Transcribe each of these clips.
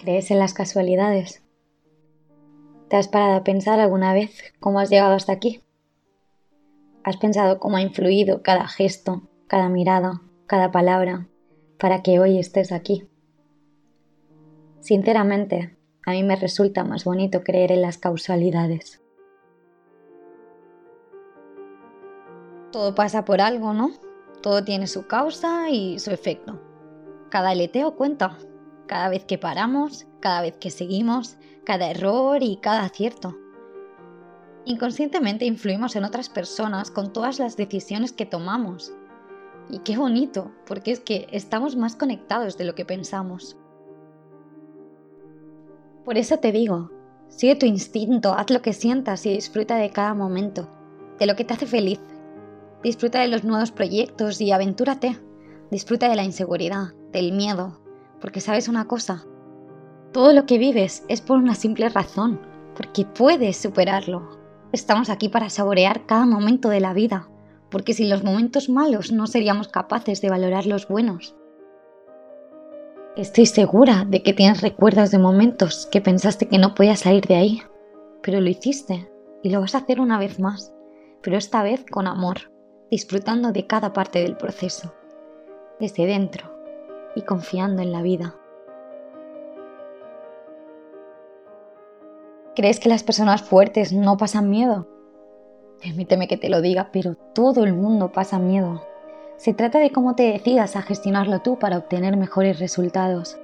¿Crees en las casualidades? ¿Te has parado a pensar alguna vez cómo has llegado hasta aquí? ¿Has pensado cómo ha influido cada gesto, cada mirada, cada palabra para que hoy estés aquí? Sinceramente, a mí me resulta más bonito creer en las causalidades. Todo pasa por algo, ¿no? Todo tiene su causa y su efecto. Cada aleteo cuenta, cada vez que paramos, cada vez que seguimos, cada error y cada acierto. Inconscientemente influimos en otras personas con todas las decisiones que tomamos. Y qué bonito, porque es que estamos más conectados de lo que pensamos. Por eso te digo, sigue tu instinto, haz lo que sientas y disfruta de cada momento, de lo que te hace feliz. Disfruta de los nuevos proyectos y aventúrate. Disfruta de la inseguridad, del miedo, porque sabes una cosa, todo lo que vives es por una simple razón, porque puedes superarlo. Estamos aquí para saborear cada momento de la vida, porque sin los momentos malos no seríamos capaces de valorar los buenos. Estoy segura de que tienes recuerdos de momentos que pensaste que no podías salir de ahí, pero lo hiciste y lo vas a hacer una vez más, pero esta vez con amor, disfrutando de cada parte del proceso, desde dentro, y confiando en la vida. ¿Crees que las personas fuertes no pasan miedo? Permíteme que te lo diga, pero todo el mundo pasa miedo. Se trata de cómo te decidas a gestionarlo tú para obtener mejores resultados.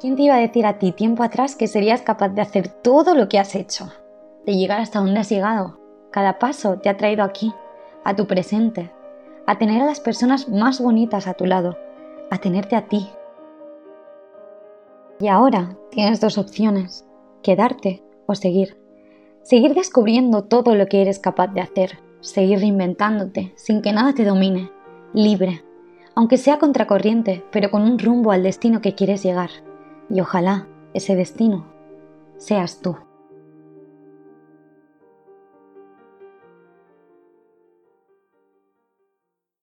¿Quién te iba a decir a ti tiempo atrás que serías capaz de hacer todo lo que has hecho? De llegar hasta donde has llegado. Cada paso te ha traído aquí, a tu presente, a tener a las personas más bonitas a tu lado, a tenerte a ti. Y ahora tienes dos opciones, quedarte o seguir. Seguir descubriendo todo lo que eres capaz de hacer, seguir reinventándote sin que nada te domine, libre, aunque sea contracorriente, pero con un rumbo al destino que quieres llegar. Y ojalá ese destino seas tú.